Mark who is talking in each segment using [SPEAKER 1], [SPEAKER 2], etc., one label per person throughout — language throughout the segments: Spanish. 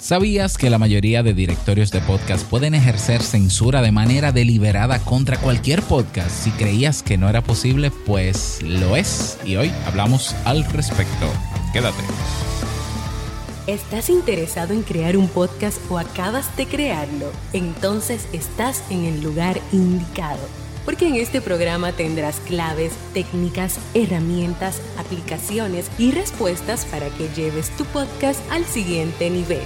[SPEAKER 1] ¿Sabías que la mayoría de directorios de podcast pueden ejercer censura de manera deliberada contra cualquier podcast? Si creías que no era posible, pues lo es. Y hoy hablamos al respecto. Quédate.
[SPEAKER 2] ¿Estás interesado en crear un podcast o acabas de crearlo? Entonces estás en el lugar indicado. Porque en este programa tendrás claves, técnicas, herramientas, aplicaciones y respuestas para que lleves tu podcast al siguiente nivel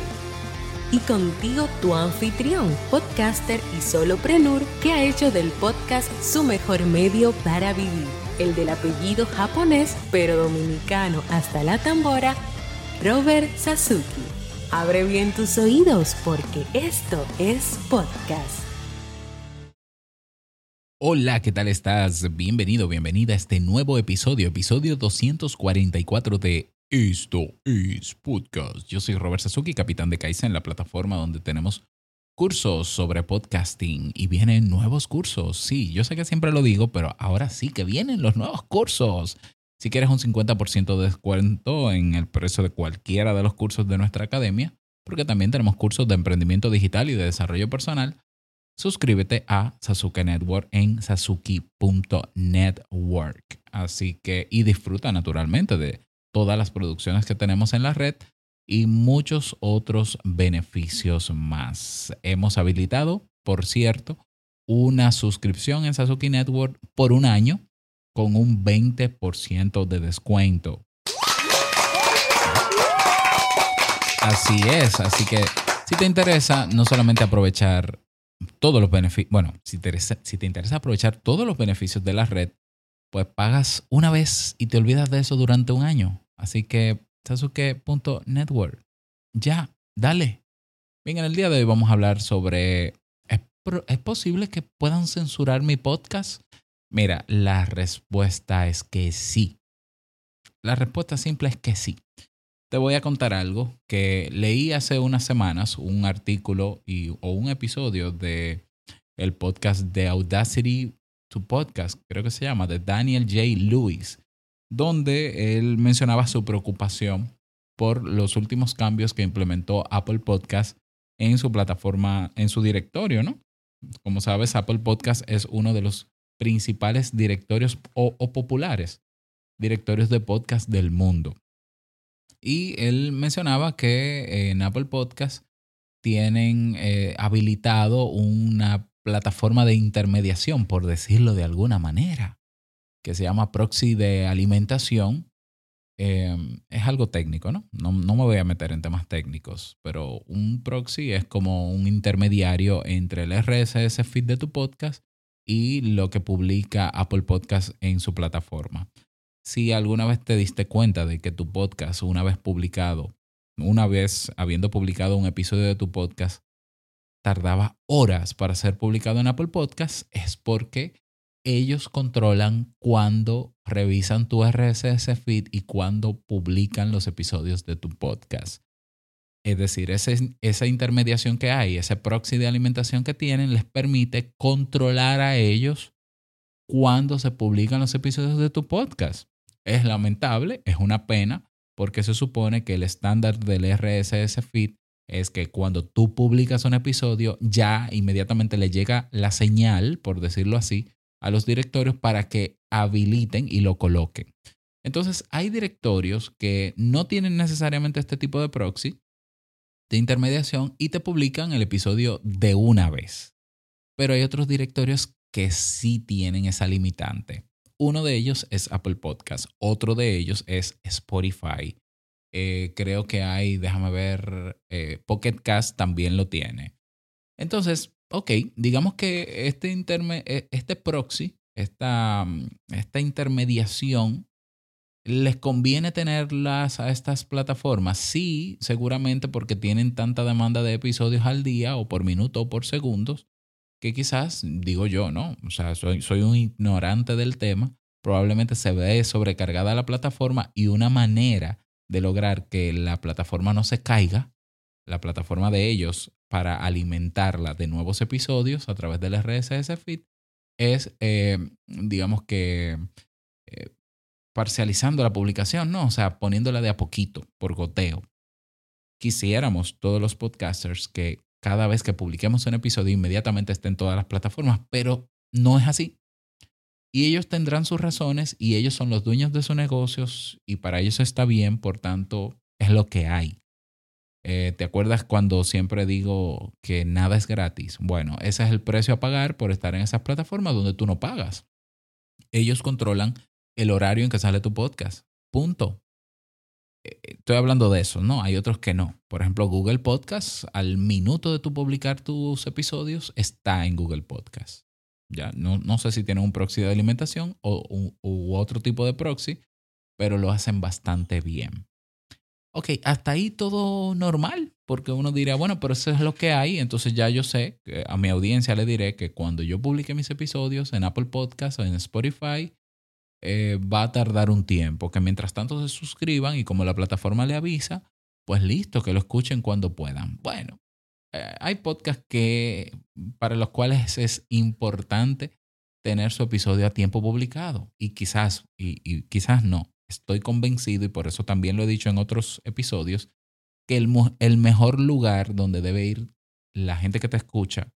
[SPEAKER 2] y contigo tu anfitrión, podcaster y soloprenur que ha hecho del podcast su mejor medio para vivir, el del apellido japonés pero dominicano hasta la tambora, Robert Sasuki. Abre bien tus oídos porque esto es podcast.
[SPEAKER 1] Hola, ¿qué tal estás? Bienvenido, bienvenida a este nuevo episodio, episodio 244 de esto es podcast. Yo soy Robert Sasuki, capitán de Kaisa en la plataforma donde tenemos cursos sobre podcasting y vienen nuevos cursos. Sí, yo sé que siempre lo digo, pero ahora sí que vienen los nuevos cursos. Si quieres un 50% de descuento en el precio de cualquiera de los cursos de nuestra academia, porque también tenemos cursos de emprendimiento digital y de desarrollo personal, suscríbete a Sasuke Network en sasuki.network. Así que, y disfruta naturalmente de todas las producciones que tenemos en la red y muchos otros beneficios más. Hemos habilitado, por cierto, una suscripción en Sasuke Network por un año con un 20% de descuento. Así es, así que si te interesa no solamente aprovechar todos los beneficios, bueno, si te, si te interesa aprovechar todos los beneficios de la red, pues pagas una vez y te olvidas de eso durante un año. Así que Sasuke.network. Ya, dale. Bien, en el día de hoy vamos a hablar sobre, ¿es, posible que puedan censurar mi podcast? Mira, la respuesta es que sí. La respuesta simple es que sí. Te voy a contar algo que leí hace unas semanas, un artículo y, o un episodio de el podcast de Audacity to Podcast, creo que se llama, de Daniel J. Lewis donde él mencionaba su preocupación por los últimos cambios que implementó Apple Podcast en su plataforma, en su directorio, ¿no? Como sabes, Apple Podcast es uno de los principales directorios o, populares directorios de podcast del mundo. Y él mencionaba que en Apple Podcast tienen eh, habilitado una plataforma de intermediación, por decirlo de alguna manera que se llama proxy de alimentación. Em, es algo técnico, ¿no? ¿no? me voy a meter en temas técnicos, pero un proxy es como un intermediario entre el RSS feed de tu podcast y lo que publica Apple Podcast en su plataforma. Si alguna vez te diste cuenta de que tu podcast, una vez publicado, una vez habiendo publicado un episodio de tu podcast, tardaba horas para ser publicado en Apple Podcast, es porque ellos controlan cuándo revisan tu RSS feed y cuándo publican los episodios de tu podcast. Es decir, esa intermediación que hay, ese proxy de alimentación que tienen, les permite controlar a ellos cuándo se publican los episodios de tu podcast. Es lamentable, es una pena, porque se supone que el estándar del RSS feed es que cuando tú publicas un episodio, ya inmediatamente le llega la señal, por decirlo así, a los directorios para que habiliten y lo coloquen. Entonces, hay directorios que no tienen necesariamente este tipo de proxy de intermediación y te publican el episodio de una vez. Pero hay otros directorios que sí tienen esa limitante. Uno de ellos es Apple Podcast, otro de ellos es Spotify. Eh, creo que hay, déjame ver, eh, Pocket Cast también lo tiene. Entonces, ok, digamos que este, e, este proxy, esta, esta intermediación, les conviene tenerlas a estas plataformas. Sí, seguramente porque tienen tanta demanda de episodios al día o por minuto o por segundos, que quizás, digo yo, ¿no? O sea, soy, soy un ignorante del tema, probablemente se ve sobrecargada la plataforma y una manera de lograr que la plataforma no se caiga, la plataforma de ellos para alimentarla de nuevos episodios a través del RSS feed es, eh, digamos que, eh, parcializando la publicación, ¿no? O sea, poniéndola de a poquito, por goteo. quisiéramos todos los podcasters que cada vez que publiquemos un episodio inmediatamente esté en todas las plataformas, pero no es así. Y ellos tendrán sus razones y ellos son los dueños de sus negocios y para ellos está bien, por tanto, es lo que hay. Eh, ¿Te acuerdas cuando siempre digo que nada es gratis? Bueno, ese es el precio a pagar por estar en esas plataformas donde tú no pagas. Ellos controlan el horario en que sale tu podcast. Punto. Eh, estoy hablando de eso, ¿no? Hay otros que no. Por ejemplo, Google Podcast, al minuto de tu publicar tus episodios, está en Google Podcast. Ya, no, no sé si tienen un proxy de alimentación o u otro tipo de proxy, pero lo hacen bastante bien. Ok, hasta ahí todo normal, porque uno diría, bueno, pero eso es lo que hay, entonces ya yo sé, a mi audiencia le diré que cuando yo publique mis episodios en Apple Podcast o en Spotify, eh, va a tardar un tiempo, que mientras tanto se suscriban y como la plataforma le avisa, pues listo, que lo escuchen cuando puedan. Bueno, eh, hay podcasts que, para los cuales es importante tener su episodio a tiempo publicado y quizás, y, quizás no, estoy convencido y por eso también lo he dicho en otros episodios, que el, el mejor lugar donde debe ir la gente que te escucha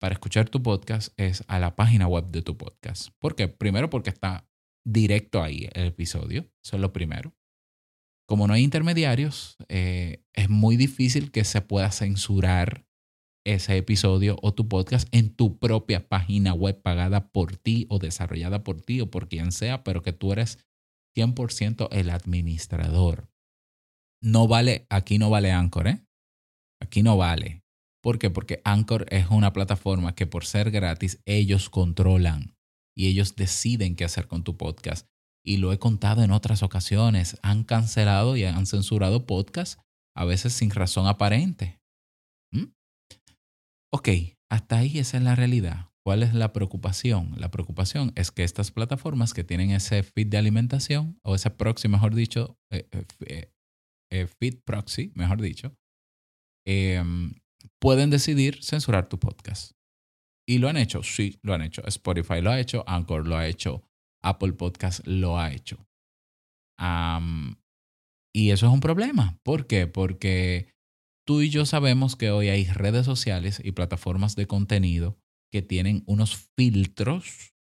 [SPEAKER 1] para escuchar tu podcast es a la página web de tu podcast. ¿Por qué? Primero porque está directo ahí el episodio. Eso es lo primero. Como no hay intermediarios, eh, es muy difícil que se pueda censurar ese episodio o tu podcast en tu propia página web pagada por ti o desarrollada por ti o por quien sea, pero que tú eres 100% el administrador. No vale, aquí no vale Anchor, ¿eh? Aquí no vale. ¿Por qué? Porque Anchor es una plataforma que por ser gratis ellos controlan y ellos deciden qué hacer con tu podcast. Y lo he contado en otras ocasiones. Han cancelado y han censurado podcasts a veces sin razón aparente. ¿Mm? Ok, hasta ahí esa es la realidad. ¿Cuál es la preocupación? La preocupación es que estas plataformas que tienen ese feed de alimentación, o ese proxy, mejor dicho, eh, eh, eh, feed proxy, mejor dicho, em, pueden decidir censurar tu podcast. ¿Y lo han hecho? Sí, lo han hecho. Spotify lo ha hecho, Anchor lo ha hecho, Apple Podcast lo ha hecho. y eso es un problema. ¿Por qué? Porque tú y yo sabemos que hoy hay redes sociales y plataformas de contenido que tienen unos filtros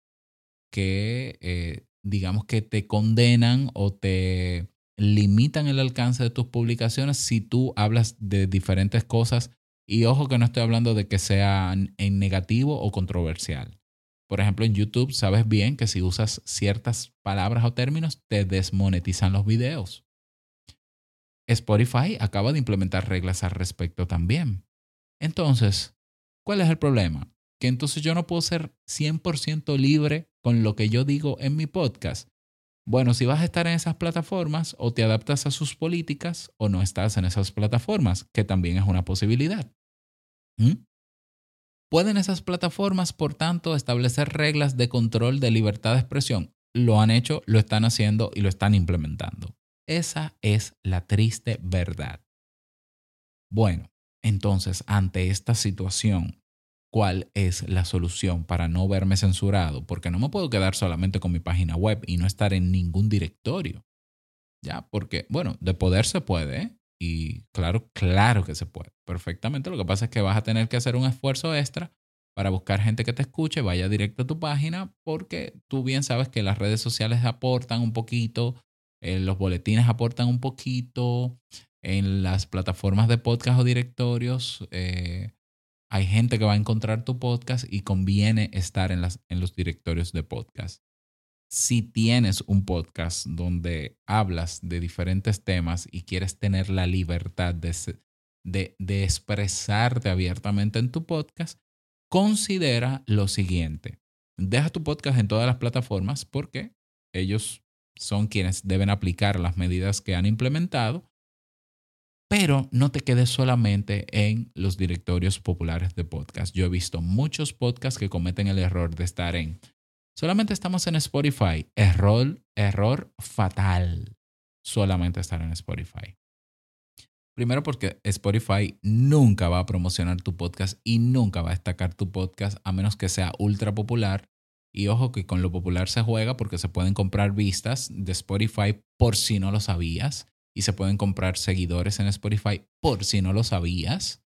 [SPEAKER 1] que, eh, digamos que te condenan o te limitan el alcance de tus publicaciones si tú hablas de diferentes cosas y ojo que no estoy hablando de que sea en negativo o controversial. Por ejemplo, en YouTube sabes bien que si usas ciertas palabras o términos te desmonetizan los videos. Spotify acaba de implementar reglas al respecto también. Entonces, ¿cuál es el problema? Que entonces yo no puedo ser 100% libre con lo que yo digo en mi podcast. Bueno, si vas a estar en esas plataformas o te adaptas a sus políticas o no estás en esas plataformas, que también es una posibilidad. ¿Mm? ¿Pueden esas plataformas, por tanto, establecer reglas de control de libertad de expresión? Lo han hecho, lo están haciendo y lo están implementando. Esa es la triste verdad. Bueno, entonces, ante esta situación, ¿cuál es la solución para no verme censurado? Porque no me puedo quedar solamente con mi página web y no estar en ningún directorio. ¿Ya? Porque, bueno, de poder se puede. Y claro, claro que se puede, perfectamente. Lo que pasa es que vas a tener que hacer un esfuerzo extra para buscar gente que te escuche, vaya directo a tu página, porque tú bien sabes que las redes sociales aportan un poquito, eh, los boletines aportan un poquito, en las plataformas de podcast o directorios eh, hay gente que va a encontrar tu podcast y conviene estar en, los directorios de podcast si tienes un podcast donde hablas de diferentes temas y quieres tener la libertad de, expresarte abiertamente en tu podcast, considera lo siguiente. Deja tu podcast en todas las plataformas porque ellos son quienes deben aplicar las medidas que han implementado, pero no te quedes solamente en los directorios populares de podcast. Yo he visto muchos podcasts que cometen el error de estar en Solamente estamos en Spotify. Error, error fatal. Solamente estar en Spotify. Primero porque Spotify nunca va a promocionar tu podcast y nunca va a destacar tu podcast a menos que sea ultra popular. Y ojo que con lo popular se juega porque se pueden comprar vistas de Spotify por si no lo sabías. Y se pueden comprar seguidores en Spotify por si no lo sabías.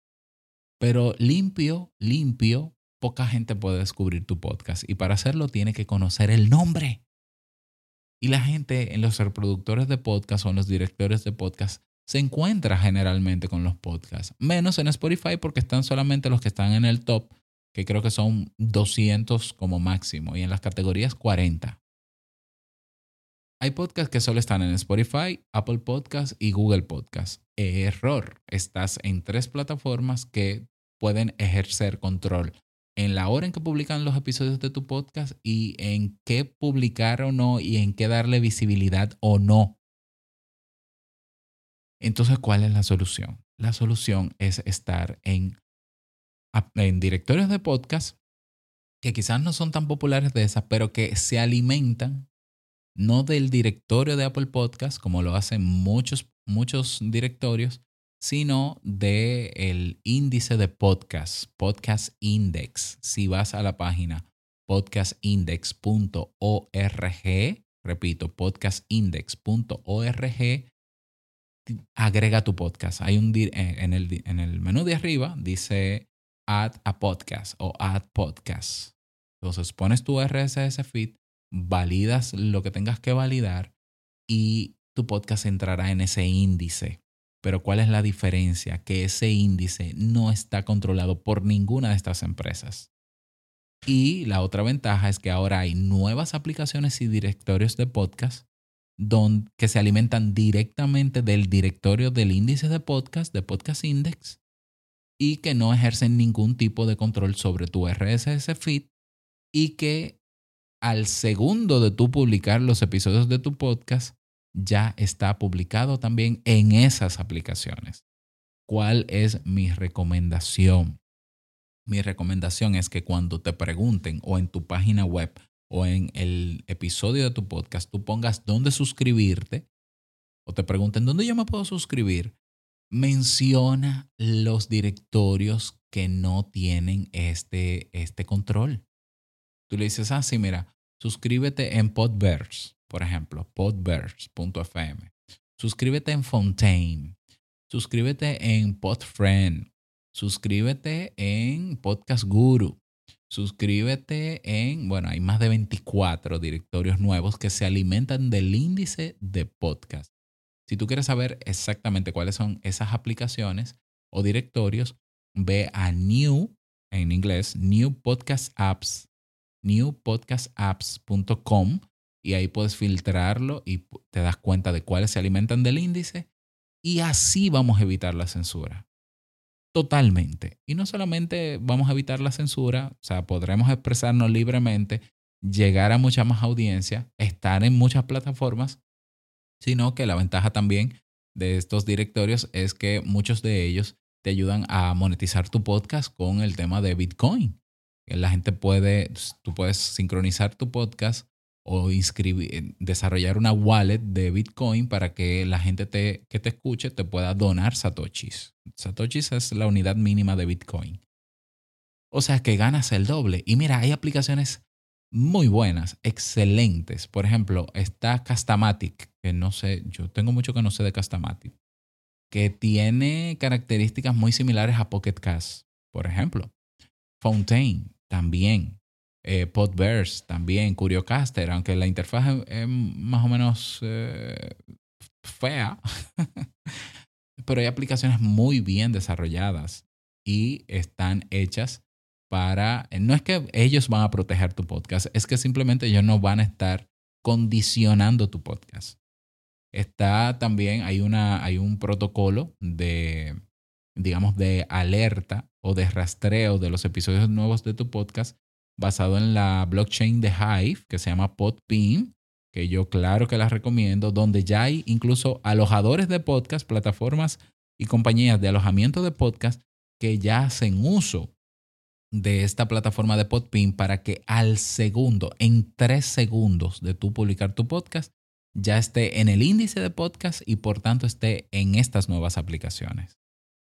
[SPEAKER 1] Pero limpio, limpio, poca gente puede descubrir tu podcast y para hacerlo tiene que conocer el nombre. Y la gente en los reproductores de podcast o en los directores de podcast se encuentra generalmente con los podcasts, menos en Spotify porque están solamente los que están en el top, que creo que son 200 como máximo, y en las categorías 40. Hay podcasts que solo están en Spotify, Apple Podcasts y Google Podcasts. Error, estás en tres plataformas que pueden ejercer control en la hora en que publican los episodios de tu podcast y en qué publicar o no y en qué darle visibilidad o no. Entonces, ¿cuál es la solución? La solución es estar en, en directorios de podcast que quizás no son tan populares de esas, pero que se alimentan no del directorio de Apple Podcast, como lo hacen muchos, muchos directorios, sino del el índice de podcast, Podcast Index. Si vas a la página podcastindex.org, repito, podcastindex.org, agrega tu podcast. Hay un en el, en el menú de arriba dice add a podcast o add podcast. Entonces pones tu RSS feed, validas lo que tengas que validar y tu podcast entrará en ese índice. Pero ¿cuál es la diferencia? Que ese índice no está controlado por ninguna de estas empresas. Y la otra ventaja es que ahora hay nuevas aplicaciones y directorios de podcast que se alimentan directamente del directorio del índice de podcast, de Podcast Index, y que no ejercen ningún tipo de control sobre tu RSS feed y que al segundo de tú publicar los episodios de tu podcast, ya está publicado también en esas aplicaciones. ¿Cuál es mi recomendación? Mi recomendación es que cuando te pregunten o en tu página web o en el episodio de tu podcast tú pongas dónde suscribirte o te pregunten dónde yo me puedo suscribir, menciona los directorios que no tienen este, este control. Tú le dices, ah, sí, mira, suscríbete en Podverse, por ejemplo, podverse.fm. Suscríbete en Fontaine. Suscríbete en Podfriend. Suscríbete en Podcast Guru. Suscríbete en, bueno, hay más de 24 directorios nuevos que se alimentan del índice de podcast. Si tú quieres saber exactamente cuáles son esas aplicaciones o directorios, ve a New, en inglés, New Podcast Apps, newpodcastapps.com y ahí puedes filtrarlo y te das cuenta de cuáles se alimentan del índice y así vamos a evitar la censura. Totalmente. Y no solamente vamos a evitar la censura, o sea, podremos expresarnos libremente, llegar a mucha más audiencia, estar en muchas plataformas, sino que la ventaja también de estos directorios es que muchos de ellos te ayudan a monetizar tu podcast con el tema de Bitcoin. La gente puede, tú puedes sincronizar tu podcast o inscribir, desarrollar una wallet de Bitcoin para que la gente te, que te escuche te pueda donar satoshis. Satoshis es la unidad mínima de Bitcoin. O sea que ganas el doble. Y mira, hay aplicaciones muy buenas, excelentes. Por ejemplo, está Castamatic, que no sé, yo tengo mucho que no sé de Castamatic, que tiene características muy similares a Pocket Cast, por ejemplo. Fontaine también eh, Podverse también, CurioCaster, aunque la interfaz es, más o menos eh, fea, pero hay aplicaciones muy bien desarrolladas y están hechas para, no es que ellos van a proteger tu podcast, es que simplemente ellos no van a estar condicionando tu podcast. Está también, hay, una, hay un protocolo de, digamos, de alerta o de rastreo de los episodios nuevos de tu podcast basado en la blockchain de Hive, que se llama Podbean, que yo claro que la recomiendo, donde ya hay incluso alojadores de podcast, plataformas y compañías de alojamiento de podcast que ya hacen uso de esta plataforma de Podbean para que al segundo, en tres segundos de tú publicar tu podcast, ya esté en el índice de podcast y por tanto esté en estas nuevas aplicaciones.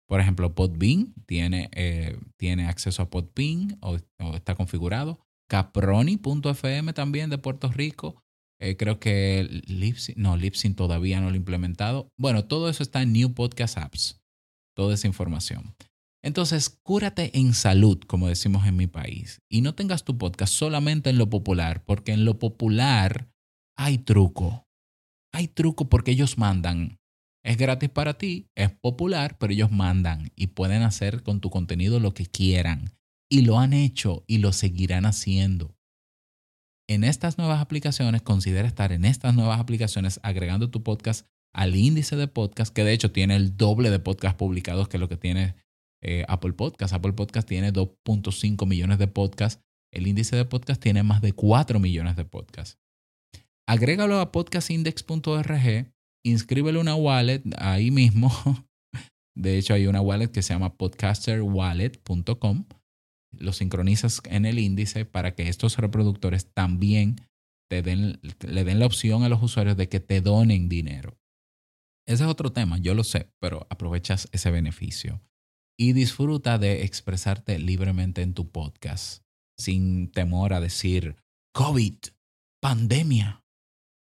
[SPEAKER 1] Por ejemplo, Podbean tiene, eh, tiene acceso a Podbean o, está configurado. Caproni.fm también de Puerto Rico Eh, creo que Lipsyn, no, Lipsyn todavía no lo he implementado. Bueno, todo eso está en New Podcast Apps, toda esa información. Entonces, cúrate en salud, como decimos en mi país, y no tengas tu podcast solamente en lo popular, porque en lo popular hay truco. Hay truco porque ellos mandan. Es gratis para ti, es popular, pero ellos mandan y pueden hacer con tu contenido lo que quieran. Y lo han hecho y lo seguirán haciendo. En estas nuevas aplicaciones, considera estar en estas nuevas aplicaciones agregando tu podcast al índice de podcast, que de hecho tiene el doble de podcasts publicados que lo que tiene eh, Apple Podcast. Apple Podcast tiene 2.5 millones de podcasts. El índice de podcast tiene más de 4 millones de podcasts. Agrégalo a podcastindex.org, inscríbele una wallet ahí mismo. De hecho, hay una wallet que se llama podcasterwallet.com. Lo sincronizas en el índice para que estos reproductores también te den, le den la opción a los usuarios de que te donen dinero. Ese es otro tema, yo lo sé, pero aprovechas ese beneficio y disfruta de expresarte libremente en tu podcast, sin temor a decir COVID, pandemia,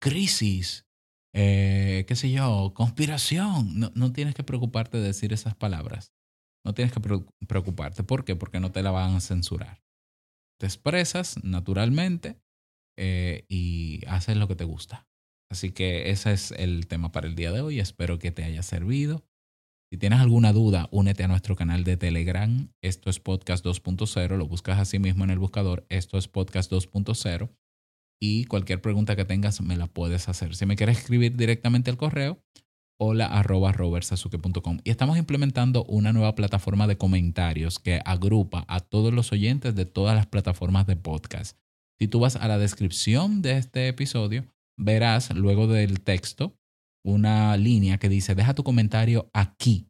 [SPEAKER 1] crisis, eh, qué sé yo, conspiración. No, no, tienes que preocuparte de decir esas palabras. No tienes que preocuparte. ¿Por qué? Porque no te la van a censurar. Te expresas naturalmente eh, y haces lo que te gusta. Así que ese es el tema para el día de hoy. Espero que te haya servido. Si tienes alguna duda, únete a nuestro canal de Telegram. Esto es Podcast 2.0. Lo buscas así mismo en el buscador. Esto es Podcast 2.0. Y cualquier pregunta que tengas me la puedes hacer. Si me quieres escribir directamente al correo, hola arroba robertsasuke.com. Y estamos implementando una nueva plataforma de comentarios que agrupa a todos los oyentes de todas las plataformas de podcast. Si tú vas a la descripción de este episodio, verás luego del texto una línea que dice, deja tu comentario aquí.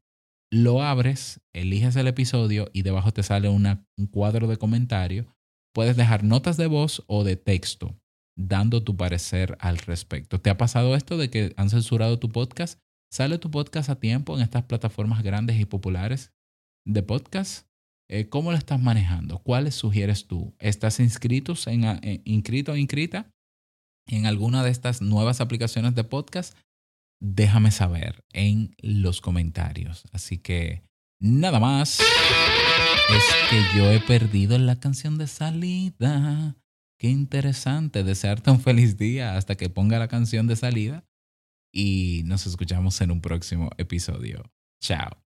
[SPEAKER 1] Lo abres, eliges el episodio y debajo te sale un cuadro de comentario. Puedes dejar notas de voz o de texto dando tu parecer al respecto. ¿Te ha pasado esto de que han censurado tu podcast? ¿Sale tu podcast a tiempo en estas plataformas grandes y populares de podcast? Eh, ¿Cómo lo estás manejando? ¿Cuáles sugieres tú? ¿Estás en, eh, inscrito o inscrita en alguna de estas nuevas aplicaciones de podcast? déjame saber en los comentarios. Así que nada más. Es que yo he perdido la canción de salida. Qué interesante. Desearte un feliz día hasta que ponga la canción de salida. Y nos escuchamos en un próximo episodio. Chao.